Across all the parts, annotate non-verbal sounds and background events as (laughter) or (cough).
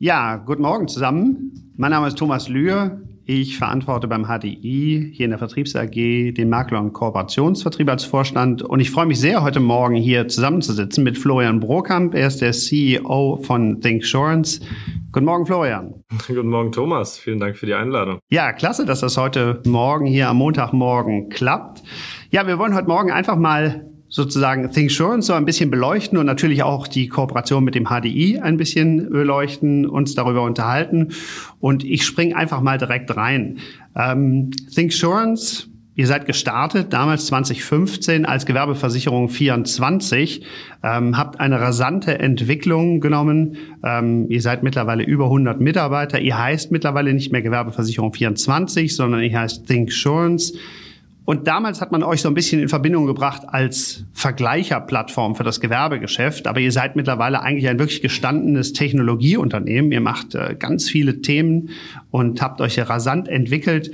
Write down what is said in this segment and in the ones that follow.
Ja, guten Morgen zusammen. Mein Name ist Thomas Lühr. Ich verantworte beim HDI hier in der Vertriebs AG den Makler- und Kooperationsvertrieb als Vorstand. Und ich freue mich sehr, heute Morgen hier zusammenzusitzen mit Florian Brokamp. Er ist der CEO von ThinkSurance. Guten Morgen, Florian. (laughs) Guten Morgen, Thomas. Vielen Dank für die Einladung. Ja, klasse, dass das heute Morgen hier am Montagmorgen klappt. Ja, wir wollen heute Morgen einfach mal sozusagen ThinkSurance so ein bisschen beleuchten und natürlich auch die Kooperation mit dem HDI ein bisschen beleuchten, uns darüber unterhalten. Und ich springe einfach mal direkt rein. Ähm, ThinkSurance, ihr seid gestartet, damals 2015 als Gewerbeversicherung 24, ähm, habt eine rasante Entwicklung genommen. Ähm, ihr seid mittlerweile über 100 Mitarbeiter. Ihr heißt mittlerweile nicht mehr Gewerbeversicherung 24, sondern ihr heißt ThinkSurance. Und damals hat man euch so ein bisschen in Verbindung gebracht als Vergleicherplattform für das Gewerbegeschäft. Aber ihr seid mittlerweile eigentlich ein wirklich gestandenes Technologieunternehmen. Ihr macht äh, ganz viele Themen und habt euch rasant entwickelt.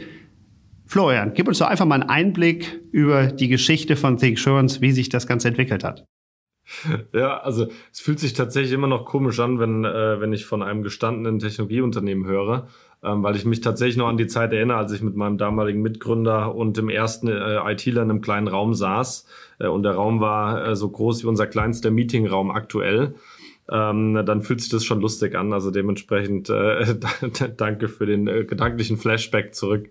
Florian, gib uns doch einfach mal einen Einblick über die Geschichte von ThinkSurance, wie sich das Ganze entwickelt hat. Ja, also es fühlt sich tatsächlich immer noch komisch an, wenn, äh, wenn ich von einem gestandenen Technologieunternehmen höre, weil ich mich tatsächlich noch an die Zeit erinnere, als ich mit meinem damaligen Mitgründer und dem ersten äh, ITler in einem kleinen Raum saß. Äh, und der Raum war äh, so groß wie unser kleinster Meetingraum aktuell. Ähm, dann fühlt sich das schon lustig an. Also dementsprechend äh, (laughs) danke für den äh, gedanklichen Flashback zurück.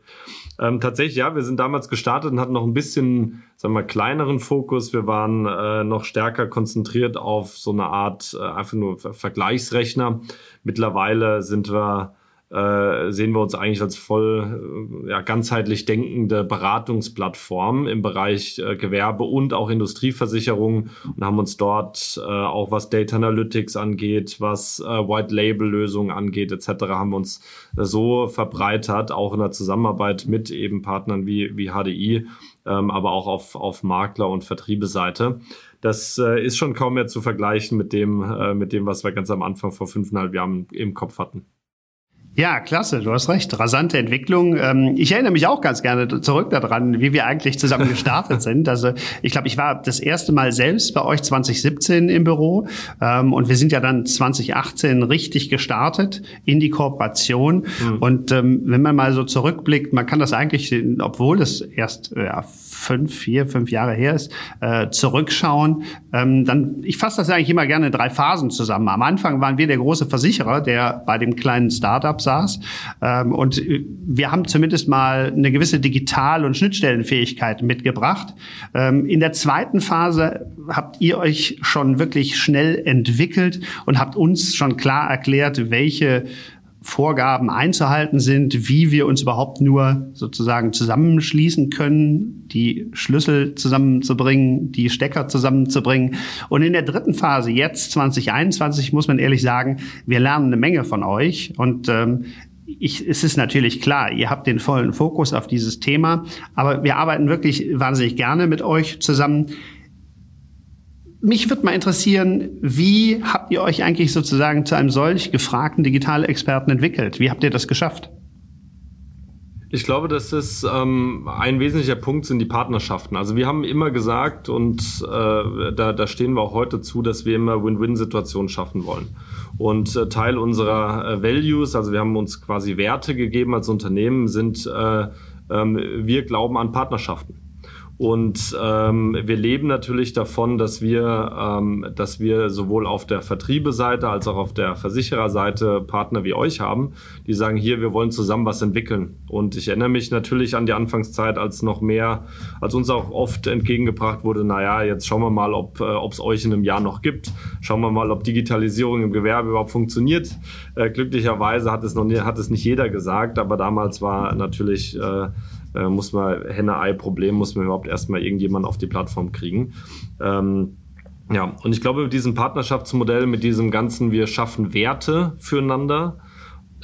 Ähm, tatsächlich, ja, wir sind damals gestartet und hatten noch ein bisschen, sagen wir kleineren Fokus. Wir waren äh, noch stärker konzentriert auf so eine Art äh, einfach nur Vergleichsrechner. Mittlerweile sind wir äh, sehen wir uns eigentlich als voll äh, ja, ganzheitlich denkende Beratungsplattform im Bereich äh, Gewerbe und auch Industrieversicherung und haben uns dort äh, auch was Data Analytics angeht, was äh, White Label Lösungen angeht etc. haben wir uns so verbreitert, auch in der Zusammenarbeit mit eben Partnern wie, wie HDI, ähm, aber auch auf, auf Makler- und Vertriebeseite. Das äh, ist schon kaum mehr zu vergleichen mit dem, äh, mit dem, was wir ganz am Anfang vor fünfeinhalb Jahren im Kopf hatten. Ja, klasse, du hast recht. Rasante Entwicklung. Ähm, ich erinnere mich auch ganz gerne zurück daran, wie wir eigentlich zusammen gestartet (laughs) sind. Also ich glaube, ich war das erste Mal selbst bei euch 2017 im Büro ähm, und wir sind ja dann 2018 richtig gestartet in die Kooperation. Mhm. Und ähm, wenn man mal so zurückblickt, man kann das eigentlich, obwohl es erst ja, fünf, vier, fünf Jahre her ist, äh, zurückschauen, ähm, dann, ich fasse das eigentlich immer gerne in drei Phasen zusammen. Am Anfang waren wir der große Versicherer, der bei dem kleinen Startup saß. Ähm, und äh, wir haben zumindest mal eine gewisse Digital- und Schnittstellenfähigkeit mitgebracht. Ähm, in der zweiten Phase habt ihr euch schon wirklich schnell entwickelt und habt uns schon klar erklärt, welche Vorgaben einzuhalten sind, wie wir uns überhaupt nur sozusagen zusammenschließen können, die Schlüssel zusammenzubringen, die Stecker zusammenzubringen. Und in der dritten Phase, jetzt 2021, muss man ehrlich sagen, wir lernen eine Menge von euch und ähm, ich, es ist natürlich klar, ihr habt den vollen Fokus auf dieses Thema, aber wir arbeiten wirklich wahnsinnig gerne mit euch zusammen mich würde mal interessieren, wie habt ihr euch eigentlich sozusagen zu einem solch gefragten Digitalexperten entwickelt? Wie habt ihr das geschafft? Ich glaube, das ist ähm, ein wesentlicher Punkt sind die Partnerschaften. Also wir haben immer gesagt und äh, da, da stehen wir auch heute zu, dass wir immer Win-Win-Situationen schaffen wollen. Und äh, Teil unserer äh, Values, also wir haben uns quasi Werte gegeben als Unternehmen, sind äh, ähm, wir glauben an Partnerschaften. Und ähm, wir leben natürlich davon, dass wir, ähm, dass wir sowohl auf der Vertriebeseite als auch auf der Versichererseite Partner wie euch haben, die sagen, hier, wir wollen zusammen was entwickeln. Und ich erinnere mich natürlich an die Anfangszeit, als noch mehr, als uns auch oft entgegengebracht wurde, naja, jetzt schauen wir mal, ob äh, es euch in einem Jahr noch gibt. Schauen wir mal, ob Digitalisierung im Gewerbe überhaupt funktioniert. Äh, glücklicherweise hat es noch nie, hat es nicht jeder gesagt, aber damals war natürlich äh, äh, muss man Henne-Ei-Problem, muss man überhaupt erstmal irgendjemand auf die Plattform kriegen. Ähm, ja, und ich glaube, mit diesem Partnerschaftsmodell, mit diesem ganzen, wir schaffen Werte füreinander,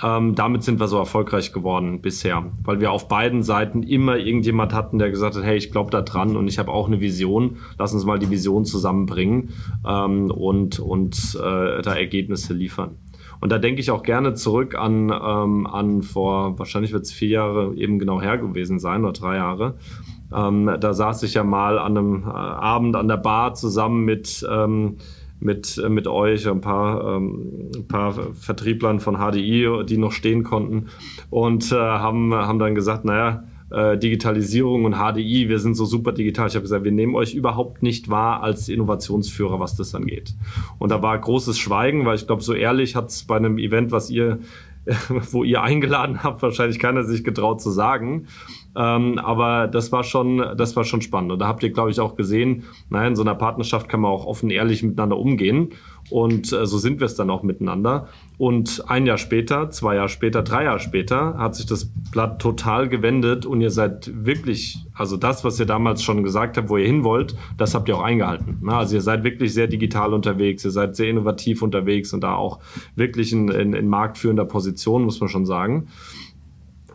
ähm, damit sind wir so erfolgreich geworden bisher, weil wir auf beiden Seiten immer irgendjemand hatten, der gesagt hat, hey, ich glaube da dran und ich habe auch eine Vision, lass uns mal die Vision zusammenbringen ähm, und, und äh, da Ergebnisse liefern. Und da denke ich auch gerne zurück an, ähm, an vor, wahrscheinlich wird es vier Jahre eben genau her gewesen sein oder drei Jahre. Ähm, da saß ich ja mal an einem äh, Abend an der Bar zusammen mit, ähm, mit, äh, mit euch, ein paar, ähm, ein paar Vertrieblern von HDI, die noch stehen konnten und äh, haben, haben dann gesagt, naja, äh, Digitalisierung und HDI, wir sind so super digital. Ich habe gesagt, wir nehmen euch überhaupt nicht wahr als Innovationsführer, was das angeht. Und da war großes Schweigen, weil ich glaube, so ehrlich hat es bei einem Event, was ihr (laughs) wo ihr eingeladen habt, wahrscheinlich keiner sich getraut zu sagen. Ähm, aber das war schon, das war schon spannend. Und da habt ihr, glaube ich, auch gesehen, naja, in so einer Partnerschaft kann man auch offen ehrlich miteinander umgehen. Und äh, so sind wir es dann auch miteinander. Und ein Jahr später, zwei Jahre später, drei Jahre später hat sich das Blatt total gewendet und ihr seid wirklich, also das, was ihr damals schon gesagt habt, wo ihr hin wollt, das habt ihr auch eingehalten. Na, also ihr seid wirklich sehr digital unterwegs, ihr seid sehr innovativ unterwegs und da auch wirklich in, in, in marktführender Position, muss man schon sagen.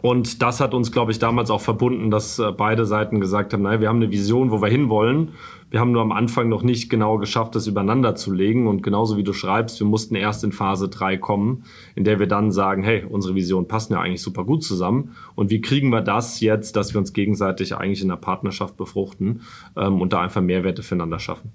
Und das hat uns, glaube ich, damals auch verbunden, dass äh, beide Seiten gesagt haben, naja, wir haben eine Vision, wo wir hinwollen. Wir haben nur am Anfang noch nicht genau geschafft, das übereinander zu legen. Und genauso wie du schreibst, wir mussten erst in Phase drei kommen, in der wir dann sagen, hey, unsere Visionen passen ja eigentlich super gut zusammen. Und wie kriegen wir das jetzt, dass wir uns gegenseitig eigentlich in der Partnerschaft befruchten ähm, und da einfach Mehrwerte füreinander schaffen?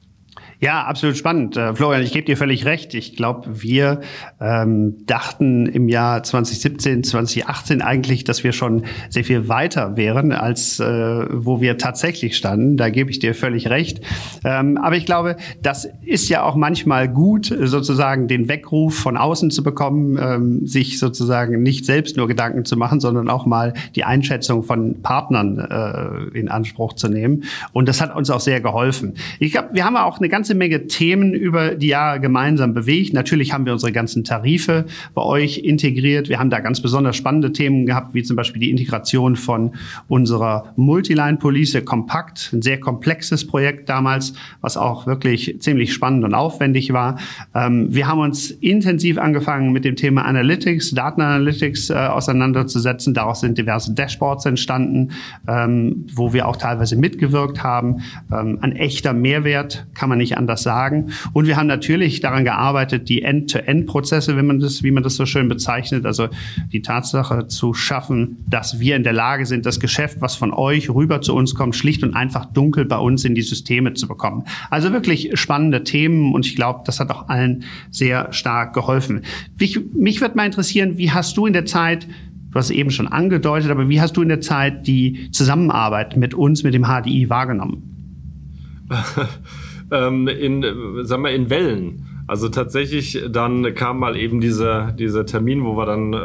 Ja, absolut spannend. Äh, Florian, ich gebe dir völlig recht. Ich glaube, wir ähm, dachten im Jahr 2017, 2018 eigentlich, dass wir schon sehr viel weiter wären, als äh, wo wir tatsächlich standen. Da gebe ich dir völlig recht. Ähm, aber ich glaube, das ist ja auch manchmal gut, sozusagen den Weckruf von außen zu bekommen, ähm, sich sozusagen nicht selbst nur Gedanken zu machen, sondern auch mal die Einschätzung von Partnern äh, in Anspruch zu nehmen. Und das hat uns auch sehr geholfen. Ich glaube, wir haben auch eine ganze Menge Themen über die Jahre gemeinsam bewegt. Natürlich haben wir unsere ganzen Tarife bei euch integriert. Wir haben da ganz besonders spannende Themen gehabt, wie zum Beispiel die Integration von unserer Multiline-Police Kompakt. Ein sehr komplexes Projekt damals, was auch wirklich ziemlich spannend und aufwendig war. Ähm, wir haben uns intensiv angefangen mit dem Thema Analytics, Datenanalytics äh, auseinanderzusetzen. Daraus sind diverse Dashboards entstanden, ähm, wo wir auch teilweise mitgewirkt haben. Ähm, ein echter Mehrwert kann man nicht anders sagen. Und wir haben natürlich daran gearbeitet, die End-to-End-Prozesse, wenn man das, wie man das so schön bezeichnet, also die Tatsache zu schaffen, dass wir in der Lage sind, das Geschäft, was von euch rüber zu uns kommt, schlicht und einfach dunkel bei uns in die Systeme zu bekommen. Also wirklich spannende Themen und ich glaube, das hat auch allen sehr stark geholfen. Mich, mich würde mal interessieren, wie hast du in der Zeit Du hast es eben schon angedeutet, aber wie hast du in der Zeit die Zusammenarbeit mit uns, mit dem HDI wahrgenommen? (laughs) ähm, in, sagen wir, in Wellen. Also tatsächlich, dann kam mal eben dieser, dieser Termin, wo wir dann, äh,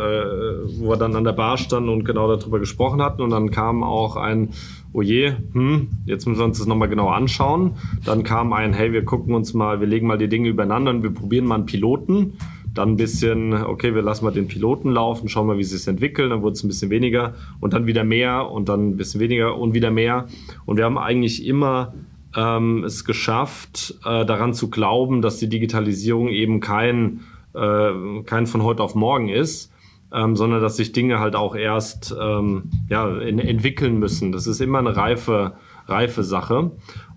wo wir dann an der Bar standen und genau darüber gesprochen hatten. Und dann kam auch ein, oh je, hm, jetzt müssen wir uns das nochmal genau anschauen. Dann kam ein, hey, wir gucken uns mal, wir legen mal die Dinge übereinander und wir probieren mal einen Piloten. Dann ein bisschen, okay, wir lassen mal den Piloten laufen, schauen mal, wie sie sich entwickeln. Dann wurde es ein bisschen weniger und dann wieder mehr und dann ein bisschen weniger und wieder mehr. Und wir haben eigentlich immer ähm, es geschafft, äh, daran zu glauben, dass die Digitalisierung eben kein, äh, kein von heute auf morgen ist, ähm, sondern dass sich Dinge halt auch erst ähm, ja, in, entwickeln müssen. Das ist immer eine reife, reife Sache.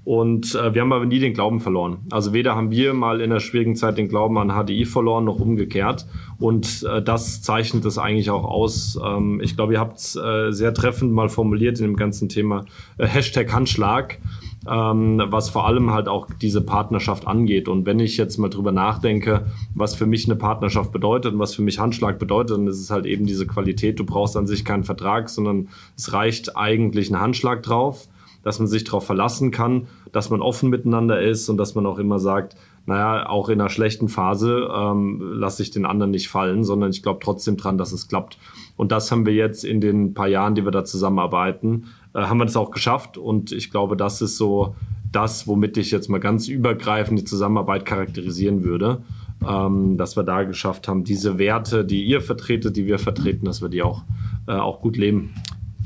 Und äh, wir haben aber nie den Glauben verloren. Also weder haben wir mal in der schwierigen Zeit den Glauben an HDI verloren, noch umgekehrt. Und äh, das zeichnet es eigentlich auch aus. Ähm, ich glaube, ihr habt es äh, sehr treffend mal formuliert in dem ganzen Thema äh, Hashtag Handschlag ähm, was vor allem halt auch diese Partnerschaft angeht. Und wenn ich jetzt mal drüber nachdenke, was für mich eine Partnerschaft bedeutet und was für mich Handschlag bedeutet, dann ist es halt eben diese Qualität. Du brauchst an sich keinen Vertrag, sondern es reicht eigentlich ein Handschlag drauf, dass man sich darauf verlassen kann, dass man offen miteinander ist und dass man auch immer sagt, naja, auch in einer schlechten Phase ähm, lasse ich den anderen nicht fallen, sondern ich glaube trotzdem dran, dass es klappt. Und das haben wir jetzt in den paar Jahren, die wir da zusammenarbeiten, äh, haben wir das auch geschafft. Und ich glaube, das ist so das, womit ich jetzt mal ganz übergreifend die Zusammenarbeit charakterisieren würde. Ähm, dass wir da geschafft haben, diese Werte, die ihr vertretet, die wir vertreten, dass wir die auch, äh, auch gut leben.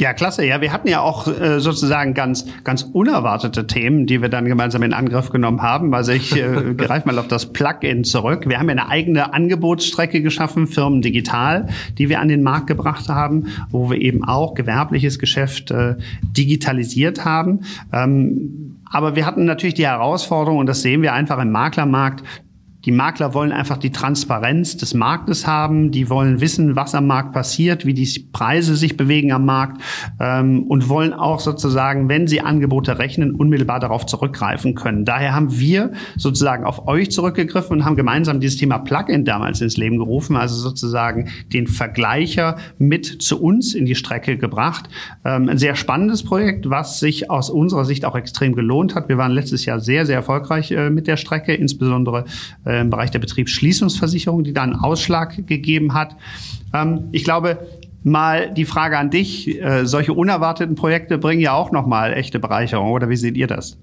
Ja, klasse. Ja, wir hatten ja auch äh, sozusagen ganz, ganz unerwartete Themen, die wir dann gemeinsam in Angriff genommen haben. Also ich äh, (laughs) greife mal auf das Plugin zurück. Wir haben ja eine eigene Angebotsstrecke geschaffen, Firmen Digital, die wir an den Markt gebracht haben, wo wir eben auch gewerbliches Geschäft äh, digitalisiert haben. Ähm, aber wir hatten natürlich die Herausforderung, und das sehen wir einfach im Maklermarkt, Die Makler wollen einfach die Transparenz des Marktes haben, die wollen wissen, was am Markt passiert, wie die Preise sich bewegen am Markt ähm, und wollen auch sozusagen, wenn sie Angebote rechnen, unmittelbar darauf zurückgreifen können. Daher haben wir sozusagen auf euch zurückgegriffen und haben gemeinsam dieses Thema Plugin damals ins Leben gerufen, also sozusagen den Vergleicher mit zu uns in die Strecke gebracht. Ähm, ein sehr spannendes Projekt, was sich aus unserer Sicht auch extrem gelohnt hat. Wir waren letztes Jahr sehr, sehr erfolgreich äh, mit der Strecke, insbesondere äh, im Bereich der Betriebsschließungsversicherung, die da einen Ausschlag gegeben hat. Ähm, ich glaube, mal die Frage an dich, äh, solche unerwarteten Projekte bringen ja auch nochmal echte Bereicherung, oder wie seht ihr das?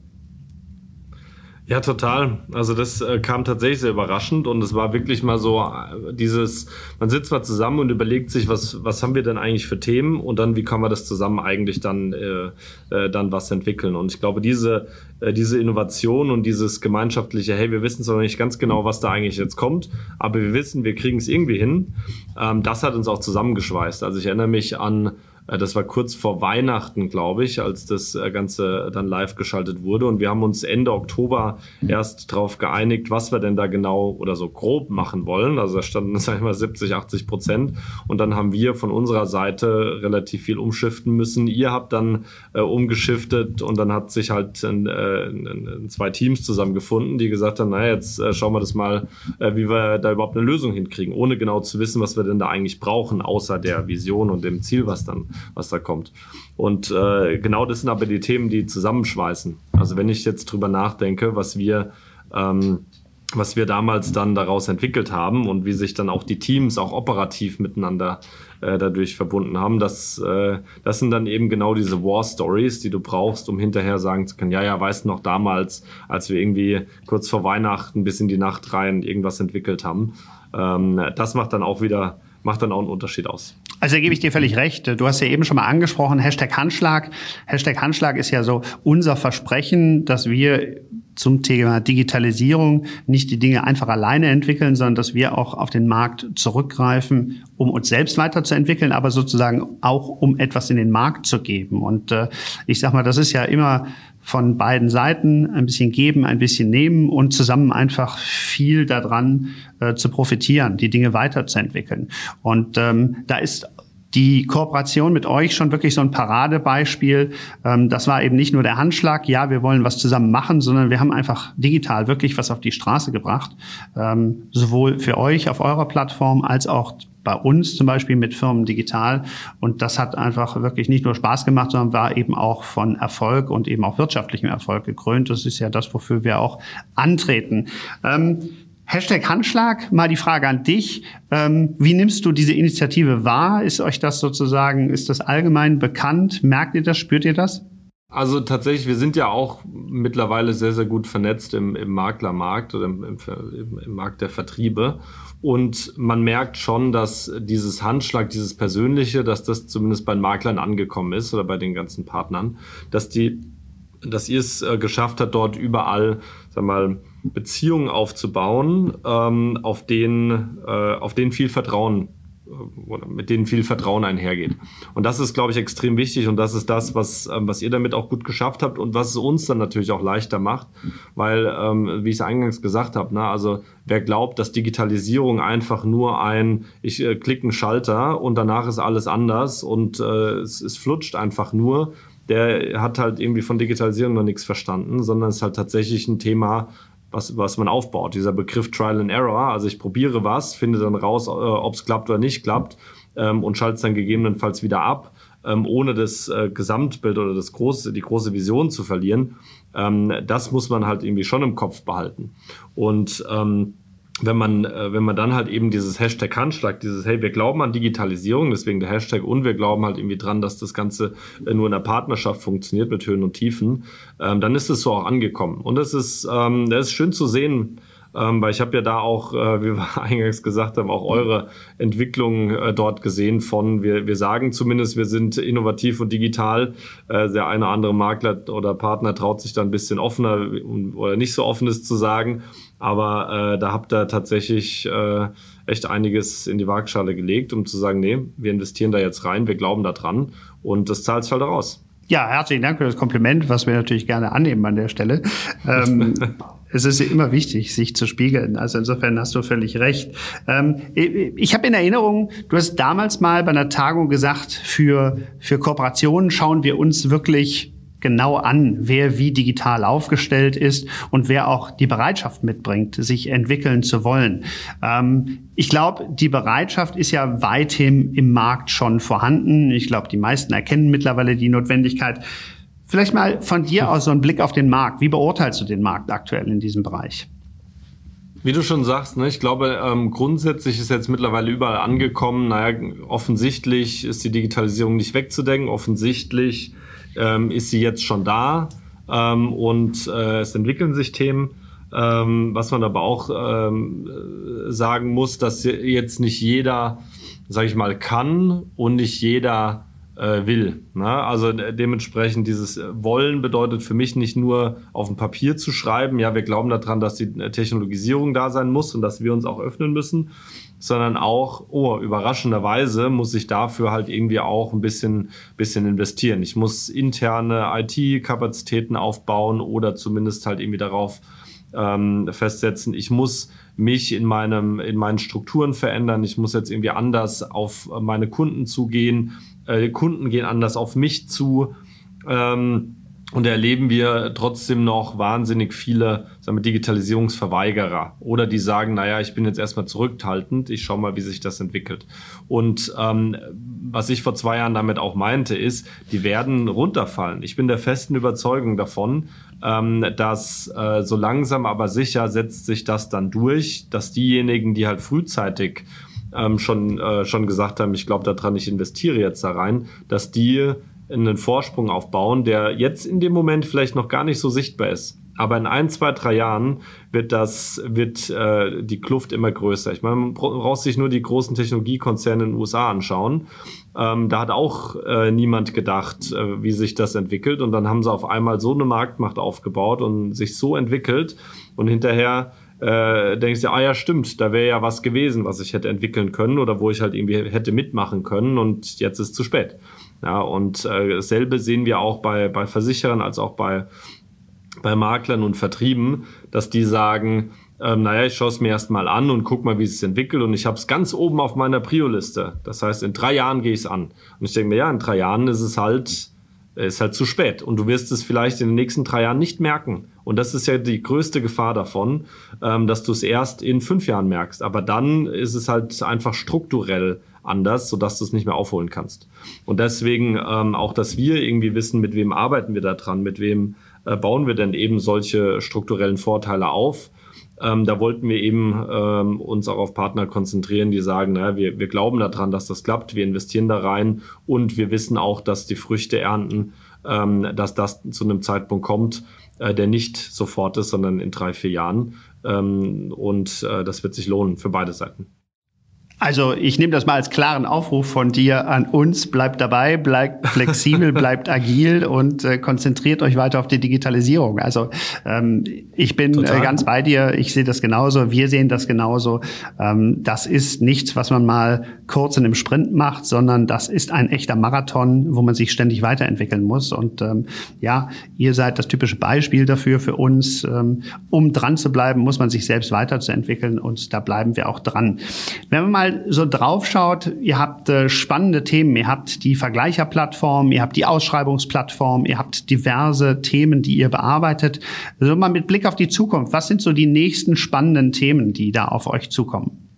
Ja, total. Also das äh, kam tatsächlich sehr überraschend und es war wirklich mal so äh, dieses, man sitzt mal zusammen und überlegt sich, was, was haben wir denn eigentlich für Themen und dann, wie kann man das zusammen eigentlich dann, äh, äh, dann was entwickeln. Und ich glaube, diese, äh, diese Innovation und dieses gemeinschaftliche, hey, wir wissen zwar nicht ganz genau, was da eigentlich jetzt kommt, aber wir wissen, wir kriegen es irgendwie hin, ähm, das hat uns auch zusammengeschweißt. Also ich erinnere mich an das war kurz vor Weihnachten, glaube ich, als das äh, Ganze dann live geschaltet wurde. Und wir haben uns Ende Oktober erst darauf geeinigt, was wir denn da genau oder so grob machen wollen. Also da standen, (laughs) sag ich mal, 70, 80 Prozent. Und dann haben wir von unserer Seite relativ viel umschiften müssen. Ihr habt dann äh, umgeschiftet und dann hat sich halt äh, zwei Teams zusammengefunden, die gesagt haben, naja, jetzt äh, schauen wir das mal, äh, wie wir da überhaupt eine Lösung hinkriegen, ohne genau zu wissen, was wir denn da eigentlich brauchen, außer der Vision und dem Ziel, was dann was da kommt. Und äh, genau das sind aber die Themen, die zusammenschweißen. Also wenn ich jetzt drüber nachdenke, was wir ähm, was wir damals dann daraus entwickelt haben und wie sich dann auch die Teams auch operativ miteinander äh, dadurch verbunden haben. Das, äh, das sind dann eben genau diese War Stories, die du brauchst, um hinterher sagen zu können, ja, ja, weißt du noch damals, als wir irgendwie kurz vor Weihnachten bis in die Nacht rein irgendwas entwickelt haben. Ähm, das macht dann auch wieder macht dann auch einen Unterschied aus. Also da gebe ich dir völlig recht. Du hast ja eben schon mal angesprochen, Hashtag Handschlag. Hashtag Handschlag ist ja so unser Versprechen, dass wir zum Thema Digitalisierung nicht die Dinge einfach alleine entwickeln, sondern dass wir auch auf den Markt zurückgreifen, um uns selbst weiterzuentwickeln, aber sozusagen auch um etwas in den Markt zu geben. Und äh, ich sag mal, das ist ja immer von beiden Seiten ein bisschen geben, ein bisschen nehmen und zusammen einfach viel daran äh, zu profitieren, die Dinge weiterzuentwickeln. Und ähm, da ist die Kooperation mit euch schon wirklich so ein Paradebeispiel. Ähm, das war eben nicht nur der Handschlag, ja, wir wollen was zusammen machen, sondern wir haben einfach digital wirklich was auf die Straße gebracht. Ähm, sowohl für euch auf eurer Plattform als auch bei uns zum Beispiel mit Firmen digital. Und das hat einfach wirklich nicht nur Spaß gemacht, sondern war eben auch von Erfolg und eben auch wirtschaftlichem Erfolg gekrönt. Das ist ja das, wofür wir auch antreten. Ähm, Hashtag Handschlag, mal die Frage an dich. Ähm, wie nimmst du diese Initiative wahr? Ist euch das sozusagen, ist das allgemein bekannt? Merkt ihr das? Spürt ihr das? Also tatsächlich, wir sind ja auch mittlerweile sehr, sehr gut vernetzt im, im Maklermarkt oder im, im, im Markt der Vertriebe. Und man merkt schon, dass dieses Handschlag, dieses Persönliche, dass das zumindest bei den Maklern angekommen ist oder bei den ganzen Partnern, dass die, dass ihr es äh, geschafft habt, dort überall, sag mal, Beziehungen aufzubauen, ähm, auf denen, äh, auf denen viel Vertrauen mit denen viel Vertrauen einhergeht. Und das ist, glaube ich, extrem wichtig und das ist das, was, ähm, was ihr damit auch gut geschafft habt und was es uns dann natürlich auch leichter macht, weil, ähm, wie ich es eingangs gesagt habe, ne, also wer glaubt, dass Digitalisierung einfach nur ein, ich äh, klicke einen Schalter und danach ist alles anders und äh, es, es flutscht einfach nur, der hat halt irgendwie von Digitalisierung noch nichts verstanden, sondern es ist halt tatsächlich ein Thema, was, was man aufbaut. Dieser Begriff Trial and Error, also ich probiere was, finde dann raus, äh, ob es klappt oder nicht klappt ähm, und schalte es dann gegebenenfalls wieder ab, ähm, ohne das äh, Gesamtbild oder das große, die große Vision zu verlieren. Ähm, das muss man halt irgendwie schon im Kopf behalten. Und ähm, wenn man, äh, wenn man dann halt eben dieses Hashtag Handschlag, dieses, hey, wir glauben an Digitalisierung, deswegen der Hashtag und wir glauben halt irgendwie dran, dass das Ganze äh, nur in der Partnerschaft funktioniert mit Höhen und Tiefen, ähm, dann ist es so auch angekommen. Und es ist, ähm, das ist schön zu sehen, ähm, weil ich habe ja da auch, äh, wie wir (laughs) eingangs gesagt haben, auch eure Entwicklung äh, dort gesehen von, wir, wir sagen zumindest, wir sind innovativ und digital. Äh, der eine oder andere Makler oder Partner traut sich da ein bisschen offener oder nicht so offenes zu sagen. Aber äh, da habt ihr tatsächlich äh, echt einiges in die Waagschale gelegt, um zu sagen, nee, wir investieren da jetzt rein, wir glauben da dran und das zahlt sich halt raus. Ja, herzlichen Dank für das Kompliment, was wir natürlich gerne annehmen an der Stelle. Ähm, (laughs) es ist immer wichtig, sich zu spiegeln. Also insofern hast du völlig recht. Ähm, ich habe in Erinnerung, du hast damals mal bei einer Tagung gesagt, für, für Kooperationen schauen wir uns wirklich genau an, wer wie digital aufgestellt ist und wer auch die Bereitschaft mitbringt, sich entwickeln zu wollen. Ähm, ich glaube, die Bereitschaft ist ja weithin im Markt schon vorhanden. Ich glaube, die meisten erkennen mittlerweile die Notwendigkeit. Vielleicht mal von dir aus so ein Blick auf den Markt. Wie beurteilst du den Markt aktuell in diesem Bereich? Wie du schon sagst, ne, ich glaube, ähm, grundsätzlich ist jetzt mittlerweile überall angekommen. Naja, offensichtlich ist die Digitalisierung nicht wegzudenken. Offensichtlich ähm, ist sie jetzt schon da ähm, und äh, es entwickeln sich Themen. Ähm, was man aber auch ähm, sagen muss, dass jetzt nicht jeder, sage ich mal, kann und nicht jeder äh, will. Ne? Also dementsprechend dieses Wollen bedeutet für mich nicht nur auf dem Papier zu schreiben, ja, wir glauben daran, dass die Technologisierung da sein muss und dass wir uns auch öffnen müssen, sondern auch, oh, überraschenderweise muss ich dafür halt irgendwie auch ein bisschen, bisschen investieren. Ich muss interne IT-Kapazitäten aufbauen oder zumindest halt irgendwie darauf ähm, festsetzen. Ich muss mich in meinem, in meinen Strukturen verändern. Ich muss jetzt irgendwie anders auf meine Kunden zugehen. Äh, Kunden gehen anders auf mich zu. Ähm, und da erleben wir trotzdem noch wahnsinnig viele sagen wir, Digitalisierungsverweigerer oder die sagen, naja, ich bin jetzt erstmal zurückhaltend, ich schaue mal, wie sich das entwickelt. Und ähm, was ich vor zwei Jahren damit auch meinte, ist, die werden runterfallen. Ich bin der festen Überzeugung davon, ähm, dass äh, so langsam aber sicher setzt sich das dann durch, dass diejenigen, die halt frühzeitig ähm, schon, äh, schon gesagt haben, ich glaube daran, ich investiere jetzt da rein, dass die einen Vorsprung aufbauen, der jetzt in dem Moment vielleicht noch gar nicht so sichtbar ist. Aber in ein, zwei, drei Jahren wird das, wird äh, die Kluft immer größer. Ich meine, man braucht sich nur die großen Technologiekonzerne in den USA anschauen. Ähm, da hat auch äh, niemand gedacht, äh, wie sich das entwickelt. Und dann haben sie auf einmal so eine Marktmacht aufgebaut und sich so entwickelt. Und hinterher äh, denkst du, ah ja, stimmt, da wäre ja was gewesen, was ich hätte entwickeln können oder wo ich halt irgendwie hätte mitmachen können und jetzt ist zu spät. Ja, und äh, dasselbe sehen wir auch bei, bei Versicherern als auch bei, bei Maklern und Vertrieben, dass die sagen, ähm, naja, ich schaue es mir erst mal an und guck mal, wie es sich entwickelt. Und ich habe es ganz oben auf meiner Prio-Liste. Das heißt, in drei Jahren gehe ich es an. Und ich denke mir, ja, in drei Jahren ist es halt, ist halt zu spät. Und du wirst es vielleicht in den nächsten drei Jahren nicht merken. Und das ist ja die größte Gefahr davon, ähm, dass du es erst in fünf Jahren merkst. Aber dann ist es halt einfach strukturell anders, sodass du es nicht mehr aufholen kannst. Und deswegen ähm, auch, dass wir irgendwie wissen, mit wem arbeiten wir da dran, mit wem äh, bauen wir denn eben solche strukturellen Vorteile auf. Ähm, da wollten wir eben ähm, uns auch auf Partner konzentrieren, die sagen, naja, wir, wir glauben daran, dass das klappt, wir investieren da rein und wir wissen auch, dass die Früchte ernten, ähm, dass das zu einem Zeitpunkt kommt, äh, der nicht sofort ist, sondern in drei, vier Jahren. Ähm, und äh, das wird sich lohnen für beide Seiten. Also ich nehme das mal als klaren Aufruf von dir an uns. Bleibt dabei, bleibt flexibel, (laughs) bleibt agil und äh, konzentriert euch weiter auf die Digitalisierung. Also ähm, ich bin äh, ganz bei dir. Ich sehe das genauso. Wir sehen das genauso. Ähm, das ist nichts, was man mal kurz in einem Sprint macht, sondern das ist ein echter Marathon, wo man sich ständig weiterentwickeln muss. Und ähm, ja, ihr seid das typische Beispiel dafür für uns. Ähm, um dran zu bleiben, muss man sich selbst weiterzuentwickeln und da bleiben wir auch dran. Wenn wir mal mal so draufschaut, ihr habt äh, spannende Themen, ihr habt die Vergleicherplattform, ihr habt die Ausschreibungsplattform, ihr habt diverse Themen, die ihr bearbeitet. So mal mit Blick auf die Zukunft, was sind so die nächsten spannenden Themen, die da auf euch zukommen?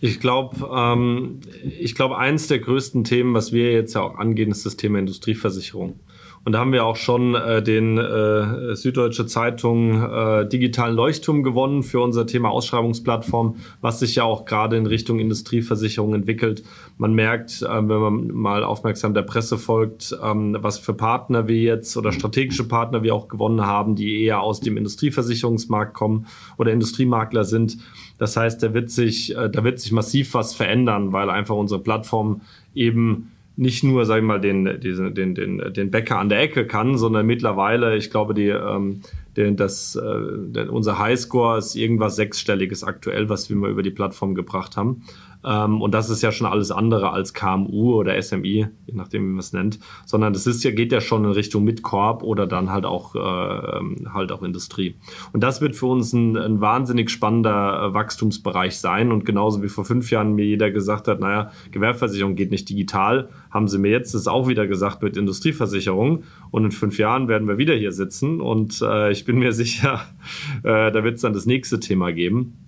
Ich glaube, ähm, ich glaube, eins der größten Themen, was wir jetzt ja auch angehen, ist das Thema Industrieversicherung. Und da haben wir auch schon äh, den äh, Süddeutsche Zeitung äh, digitalen Leuchtturm gewonnen für unser Thema Ausschreibungsplattform, was sich ja auch gerade in Richtung Industrieversicherung entwickelt. Man merkt, äh, wenn man mal aufmerksam der Presse folgt, ähm, was für Partner wir jetzt oder strategische Partner wir auch gewonnen haben, die eher aus dem Industrieversicherungsmarkt kommen oder Industriemakler sind. Das heißt, da wird sich, äh, da wird sich massiv was verändern, weil einfach unsere Plattform eben nicht nur, sag ich mal, den, den, den, den, den Bäcker an der Ecke kann, sondern mittlerweile, ich glaube, die, ähm, den, das, äh, unser Highscore ist irgendwas sechsstelliges aktuell, was wir mal über die Plattform gebracht haben. Ähm, und das ist ja schon alles andere als KMU oder SMI, je nachdem, wie man es nennt, sondern das ist ja, geht ja schon in Richtung Mitkorb oder dann halt auch, äh, halt auch Industrie. Und das wird für uns ein, ein wahnsinnig spannender äh, Wachstumsbereich sein. Und genauso wie vor fünf Jahren mir jeder gesagt hat, naja, Gewerbeversicherung geht nicht digital, haben sie mir jetzt das auch wieder gesagt mit Industrieversicherung. Und in fünf Jahren werden wir wieder hier sitzen. Und äh, ich bin mir (laughs) sicher, äh, da wird es dann das nächste Thema geben.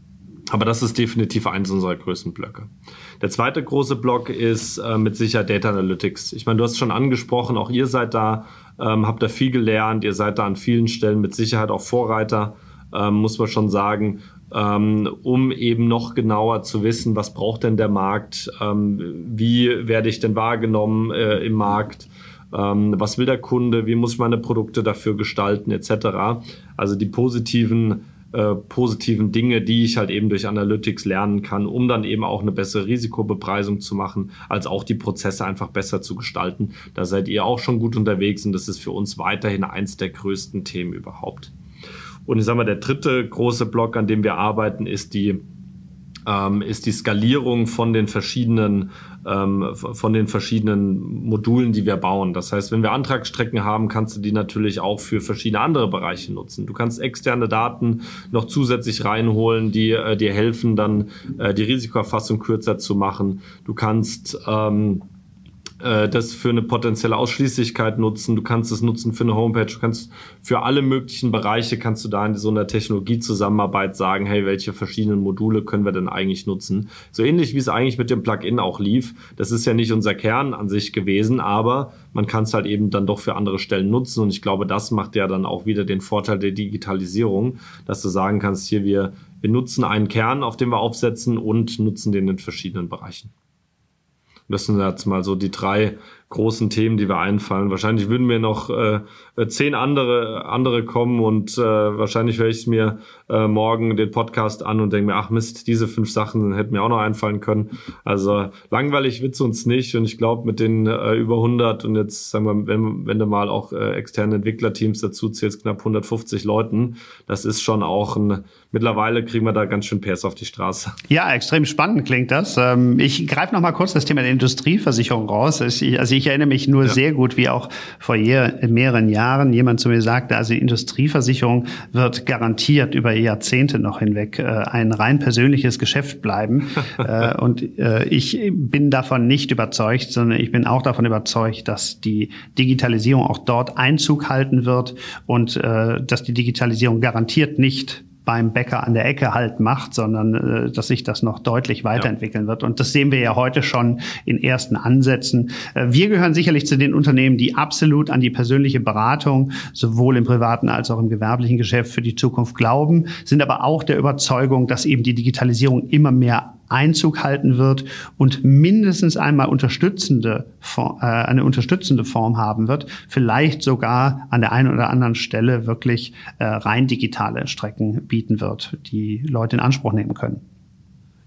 Aber das ist definitiv eins unserer größten Blöcke. Der zweite große Block ist äh, mit Sicherheit Data Analytics. Ich meine, du hast schon angesprochen, auch ihr seid da, ähm, habt da viel gelernt, ihr seid da an vielen Stellen mit Sicherheit auch Vorreiter, ähm, muss man schon sagen, ähm, um eben noch genauer zu wissen, was braucht denn der Markt, ähm, wie werde ich denn wahrgenommen äh, im Markt, ähm, was will der Kunde, wie muss ich meine Produkte dafür gestalten, etc. Also die positiven äh, positiven Dinge, die ich halt eben durch Analytics lernen kann, um dann eben auch eine bessere Risikobepreisung zu machen, als auch die Prozesse einfach besser zu gestalten. Da seid ihr auch schon gut unterwegs und das ist für uns weiterhin eins der größten Themen überhaupt. Und ich sage mal, der dritte große Block, an dem wir arbeiten, ist die ähm, ist die Skalierung von den verschiedenen ähm, von den verschiedenen Modulen, die wir bauen. Das heißt, wenn wir Antragsstrecken haben, kannst du die natürlich auch für verschiedene andere Bereiche nutzen. Du kannst externe Daten noch zusätzlich reinholen, die äh, dir helfen, dann äh, die Risikoerfassung kürzer zu machen. Du kannst ähm, äh, das für eine potenzielle Ausschließlichkeit nutzen, du kannst es nutzen für eine Homepage, du kannst für alle möglichen Bereiche kannst du da in so einer Technologiezusammenarbeit sagen, hey, welche verschiedenen Module können wir denn eigentlich nutzen? So ähnlich wie es eigentlich mit dem Plugin auch lief. Das ist ja nicht unser Kern an sich gewesen, aber man kann es halt eben dann doch für andere Stellen nutzen und ich glaube, das macht ja dann auch wieder den Vorteil der Digitalisierung, dass du sagen kannst, hier wir wir nutzen einen Kern, auf dem wir aufsetzen und nutzen den in verschiedenen Bereichen. Sind jetzt mal so die drei großen Themen, die wir einfallen. Wahrscheinlich würden mir noch äh, zehn andere andere kommen und äh, wahrscheinlich höre ich mir äh, morgen den Podcast an und denke mir, ach Mist, diese fünf Sachen hätten mir auch noch einfallen können. Also langweilig wird's uns nicht und ich glaube mit den äh, über 100 und jetzt sagen wir, wenn, wenn du mal auch äh, externe Entwicklerteams dazu zählst, knapp 150 Leuten, das ist schon auch ein, mittlerweile kriegen wir da ganz schön PS auf die Straße. Ja, extrem spannend klingt das. Ähm, ich greife noch mal kurz das Thema der Industrieversicherung raus. Also ich ich erinnere mich nur ja. sehr gut, wie auch vor mehreren Jahren jemand zu mir sagte, also die Industrieversicherung wird garantiert über Jahrzehnte noch hinweg äh, ein rein persönliches Geschäft bleiben. (laughs) äh, und äh, ich bin davon nicht überzeugt, sondern ich bin auch davon überzeugt, dass die Digitalisierung auch dort Einzug halten wird und äh, dass die Digitalisierung garantiert nicht beim Bäcker an der Ecke halt macht, sondern äh, dass sich das noch deutlich weiterentwickeln ja. wird. Und das sehen wir ja heute schon in ersten Ansätzen. Äh, wir gehören sicherlich zu den Unternehmen, die absolut an die persönliche Beratung sowohl im privaten als auch im gewerblichen Geschäft für die Zukunft glauben, sind aber auch der Überzeugung, dass eben die Digitalisierung immer mehr Einzug halten wird und mindestens einmal unterstützende, äh, eine unterstützende Form haben wird, vielleicht sogar an der einen oder anderen Stelle wirklich äh, rein digitale Strecken bieten wird, die Leute in Anspruch nehmen können.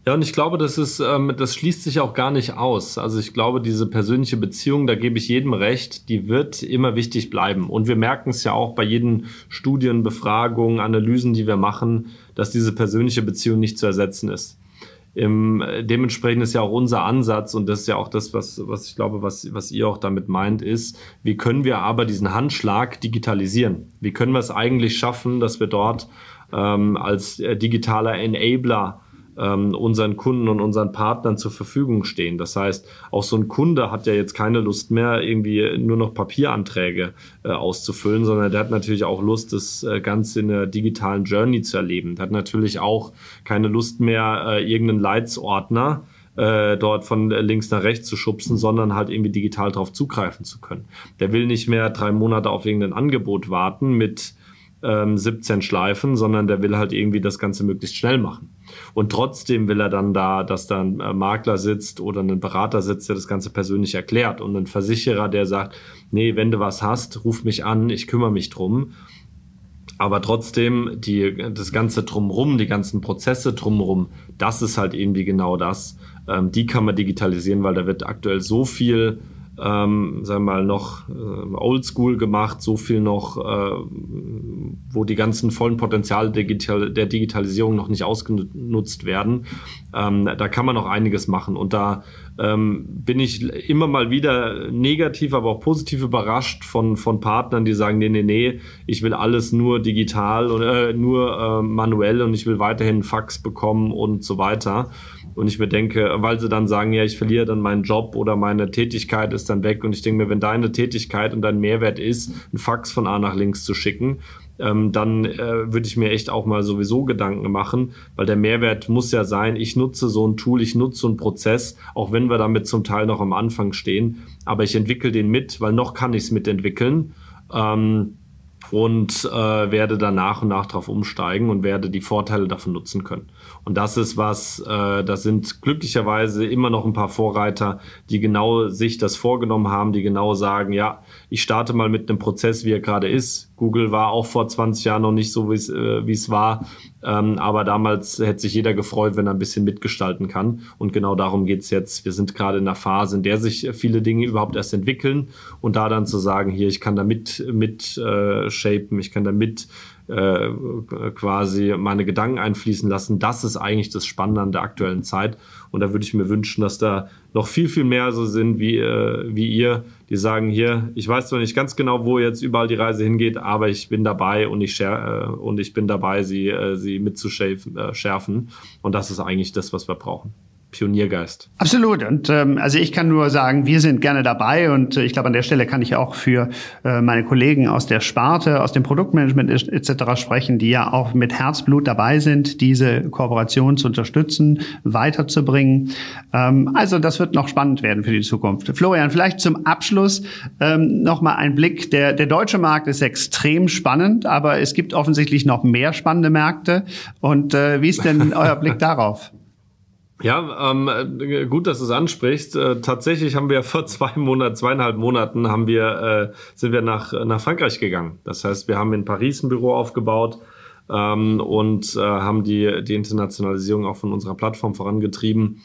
Ja, und ich glaube, das ist, ähm, das schließt sich auch gar nicht aus. Also ich glaube, diese persönliche Beziehung, da gebe ich jedem recht, die wird immer wichtig bleiben. Und wir merken es ja auch bei jeden Studien, Befragungen, Analysen, die wir machen, dass diese persönliche Beziehung nicht zu ersetzen ist. Im, dementsprechend ist ja auch unser Ansatz und das ist ja auch das, was, was ich glaube, was, was ihr auch damit meint, ist, wie können wir aber diesen Handschlag digitalisieren? Wie können wir es eigentlich schaffen, dass wir dort ähm, als äh, digitaler Enabler ähm, unseren Kunden und unseren Partnern zur Verfügung stehen. Das heißt, auch so ein Kunde hat ja jetzt keine Lust mehr, irgendwie nur noch Papieranträge äh, auszufüllen, sondern der hat natürlich auch Lust, das äh, Ganze in der digitalen Journey zu erleben. Der hat natürlich auch keine Lust mehr, äh, irgendeinen Leitsordner dort von links nach rechts zu schubsen, sondern halt irgendwie digital darauf zugreifen zu können. Der will nicht mehr drei Monate auf irgendein Angebot warten mit ähm, 17 Schleifen, sondern der will halt irgendwie das Ganze möglichst schnell machen. Und trotzdem will er dann da, dass da ein äh, Makler sitzt oder ein Berater sitzt, der das Ganze persönlich erklärt und ein Versicherer, der sagt, nee, wenn du was hast, ruf mich an, ich kümmere mich drum. Aber trotzdem, die, das Ganze drumrum, die ganzen Prozesse drumrum, das ist halt irgendwie genau das. Ähm, die kann man digitalisieren, weil da wird aktuell so viel ähm, sagen wir mal, noch äh, oldschool gemacht, so viel noch, äh, wo die ganzen vollen Potenziale digital, der Digitalisierung noch nicht ausgenutzt werden. Ähm, da kann man noch einiges machen. Und da ähm, bin ich immer mal wieder negativ, aber auch positiv überrascht von, von Partnern, die sagen, nee, nee, nee, ich will alles nur digital oder äh, nur äh, manuell und ich will weiterhin Fax bekommen und so weiter. Und ich mir denke, weil sie dann sagen, ja, ich verliere dann meinen Job oder meine Tätigkeit ist dann weg. Und ich denke mir, wenn deine Tätigkeit und dein Mehrwert ist, ein Fax von A nach links zu schicken, ähm, dann äh, würde ich mir echt auch mal sowieso Gedanken machen, weil der Mehrwert muss ja sein, ich nutze so ein Tool, ich nutze so einen Prozess, auch wenn wir damit zum Teil noch am Anfang stehen, aber ich entwickle den mit, weil noch kann ich es mitentwickeln. Ähm, und äh, werde dann nach und nach darauf umsteigen und werde die Vorteile davon nutzen können. Und das ist was, äh, das sind glücklicherweise immer noch ein paar Vorreiter, die genau sich das vorgenommen haben, die genau sagen, ja, ich starte mal mit einem Prozess, wie er gerade ist. Google war auch vor 20 Jahren noch nicht so, wie es äh, es war. Ähm, aber damals hätte sich jeder gefreut, wenn er ein bisschen mitgestalten kann. Und genau darum geht's jetzt. Wir sind gerade in einer Phase, in der sich viele Dinge überhaupt erst entwickeln. Und da dann zu sagen, hier, ich kann da mit, mit äh, shapen, ich kann da mit äh, quasi meine Gedanken einfließen lassen. Das ist eigentlich das Spannende an der aktuellen Zeit. Und da würde ich mir wünschen, dass da noch viel, viel mehr so sind wie, äh, wie ihr, die sagen hier, ich weiß zwar nicht ganz genau, wo jetzt überall die Reise hingeht, aber ich bin dabei und ich, äh, und ich bin dabei, sie, äh, sie mitzuschärfen. Äh, und das ist eigentlich das, was wir brauchen. Pioniergeist. Absolut. Und ähm, also ich kann nur sagen, wir sind gerne dabei und äh, ich glaube, an der Stelle kann ich auch für äh, meine Kollegen aus der Sparte, aus dem Produktmanagement etc. sprechen, die ja auch mit Herzblut dabei sind, diese Kooperation zu unterstützen, weiterzubringen. Ähm, also das wird noch spannend werden für die Zukunft. Florian, vielleicht zum Abschluss ähm, nochmal ein Blick. Der, der deutsche Markt ist extrem spannend, aber es gibt offensichtlich noch mehr spannende Märkte. Und äh, wie ist denn (laughs) euer Blick darauf? Ja, ähm, äh, gut, dass du es ansprichst. Äh, tatsächlich haben wir (laughs) vor zwei Monaten, zweieinhalb Monaten haben wir, äh, sind wir nach, nach Frankreich gegangen. Das heißt, wir haben in Paris ein Büro aufgebaut ähm, und äh, haben die, die Internationalisierung auch von unserer Plattform vorangetrieben.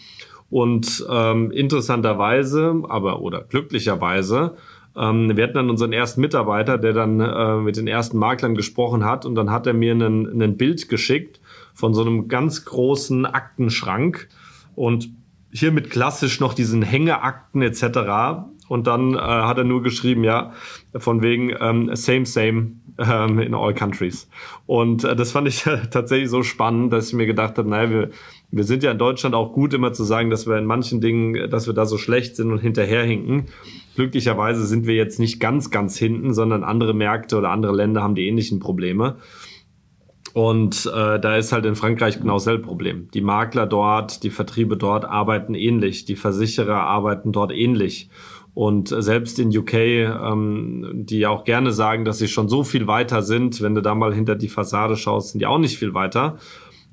Und ähm, interessanterweise, aber oder glücklicherweise, ähm, wir hatten dann unseren ersten Mitarbeiter, der dann äh, mit den ersten Maklern gesprochen hat und dann hat er mir ein Bild geschickt von so einem ganz großen Aktenschrank und hiermit klassisch noch diesen Hängeakten etc. Und dann äh, hat er nur geschrieben, ja, von wegen ähm, same, same ähm, in all countries. Und äh, das fand ich (laughs) tatsächlich so spannend, dass ich mir gedacht habe, naja, wir, wir sind ja in Deutschland auch gut immer zu sagen, dass wir in manchen Dingen, dass wir da so schlecht sind und hinterherhinken. Glücklicherweise sind wir jetzt nicht ganz, ganz hinten, sondern andere Märkte oder andere Länder haben die ähnlichen Probleme. Und äh, da ist halt in Frankreich genau dasselbe Problem. Die Makler dort, die Vertriebe dort arbeiten ähnlich, die Versicherer arbeiten dort ähnlich. Und selbst in UK, ähm, die auch gerne sagen, dass sie schon so viel weiter sind, wenn du da mal hinter die Fassade schaust, sind die auch nicht viel weiter.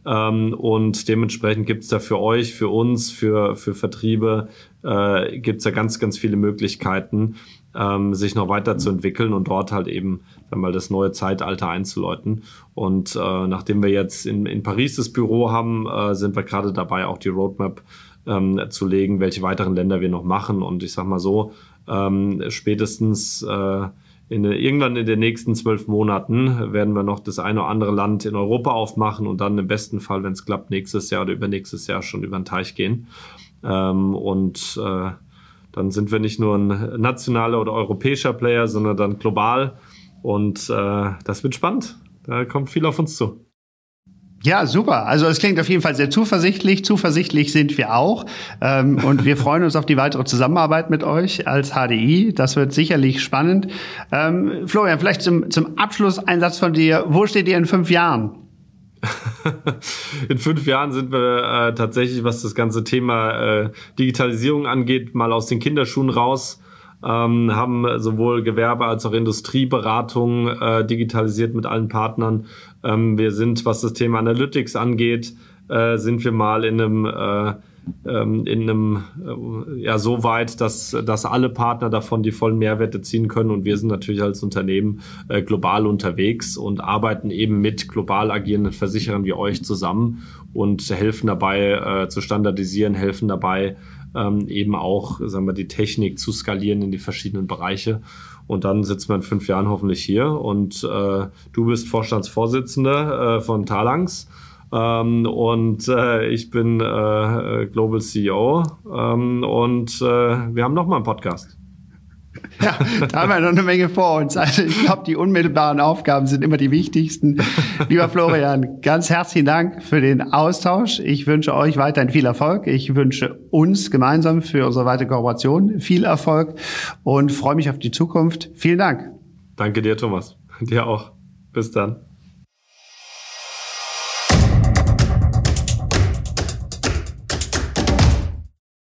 Ähm, und dementsprechend gibt's da für euch, für uns, für, für Vertriebe, äh, gibt's da ganz, ganz viele Möglichkeiten, ähm, sich noch weiterzuentwickeln und dort halt eben mal das neue Zeitalter einzuläuten. Und äh, nachdem wir jetzt in, in Paris das Büro haben, äh, sind wir gerade dabei, auch die Roadmap ähm, zu legen, welche weiteren Länder wir noch machen. Und ich sag mal so, ähm, spätestens äh, in, irgendwann in den nächsten zwölf Monaten werden wir noch das eine oder andere Land in Europa aufmachen und dann im besten Fall, wenn es klappt, nächstes Jahr oder übernächstes Jahr schon über den Teich gehen. Ähm, und äh, dann sind wir nicht nur ein nationaler oder europäischer Player, sondern dann global. Und äh, das wird spannend. Da kommt viel auf uns zu. Ja, super. Also es klingt auf jeden Fall sehr zuversichtlich. Zuversichtlich sind wir auch. Ähm, und wir freuen uns auf die weitere Zusammenarbeit mit euch als HDI. Das wird sicherlich spannend. Ähm, Florian, vielleicht zum, zum Abschluss ein Satz von dir. Wo steht ihr in fünf Jahren? (laughs) in fünf Jahren sind wir äh, tatsächlich, was das ganze Thema äh, Digitalisierung angeht, mal aus den Kinderschuhen raus. Ähm, haben sowohl Gewerbe als auch Industrieberatung äh, digitalisiert mit allen Partnern. Ähm, wir sind, was das Thema Analytics angeht, äh, sind wir mal in einem äh, ähm, in einem äh, ja so weit, dass, dass alle Partner davon die vollen Mehrwerte ziehen können und wir sind natürlich als Unternehmen äh, global unterwegs und arbeiten eben mit global agierenden Versicherern wie euch zusammen und helfen dabei äh, zu standardisieren, helfen dabei ähm, eben auch, sagen wir, die Technik zu skalieren in die verschiedenen Bereiche. Und dann sitzen wir in fünf Jahren hoffentlich hier und äh, du bist Vorstandsvorsitzender äh, von Talangs. Ähm, und äh, ich bin äh, Global CEO ähm, und äh, wir haben nochmal einen Podcast. (laughs) Ja, da haben wir noch eine Menge vor uns. Also ich glaube, die unmittelbaren Aufgaben sind immer die wichtigsten. Lieber Florian, ganz herzlichen Dank für den Austausch. Ich wünsche euch weiterhin viel Erfolg. Ich wünsche uns gemeinsam für unsere weitere Kooperation viel Erfolg und freue mich auf die Zukunft. Vielen Dank. Danke dir, Thomas. Dir auch. Bis dann.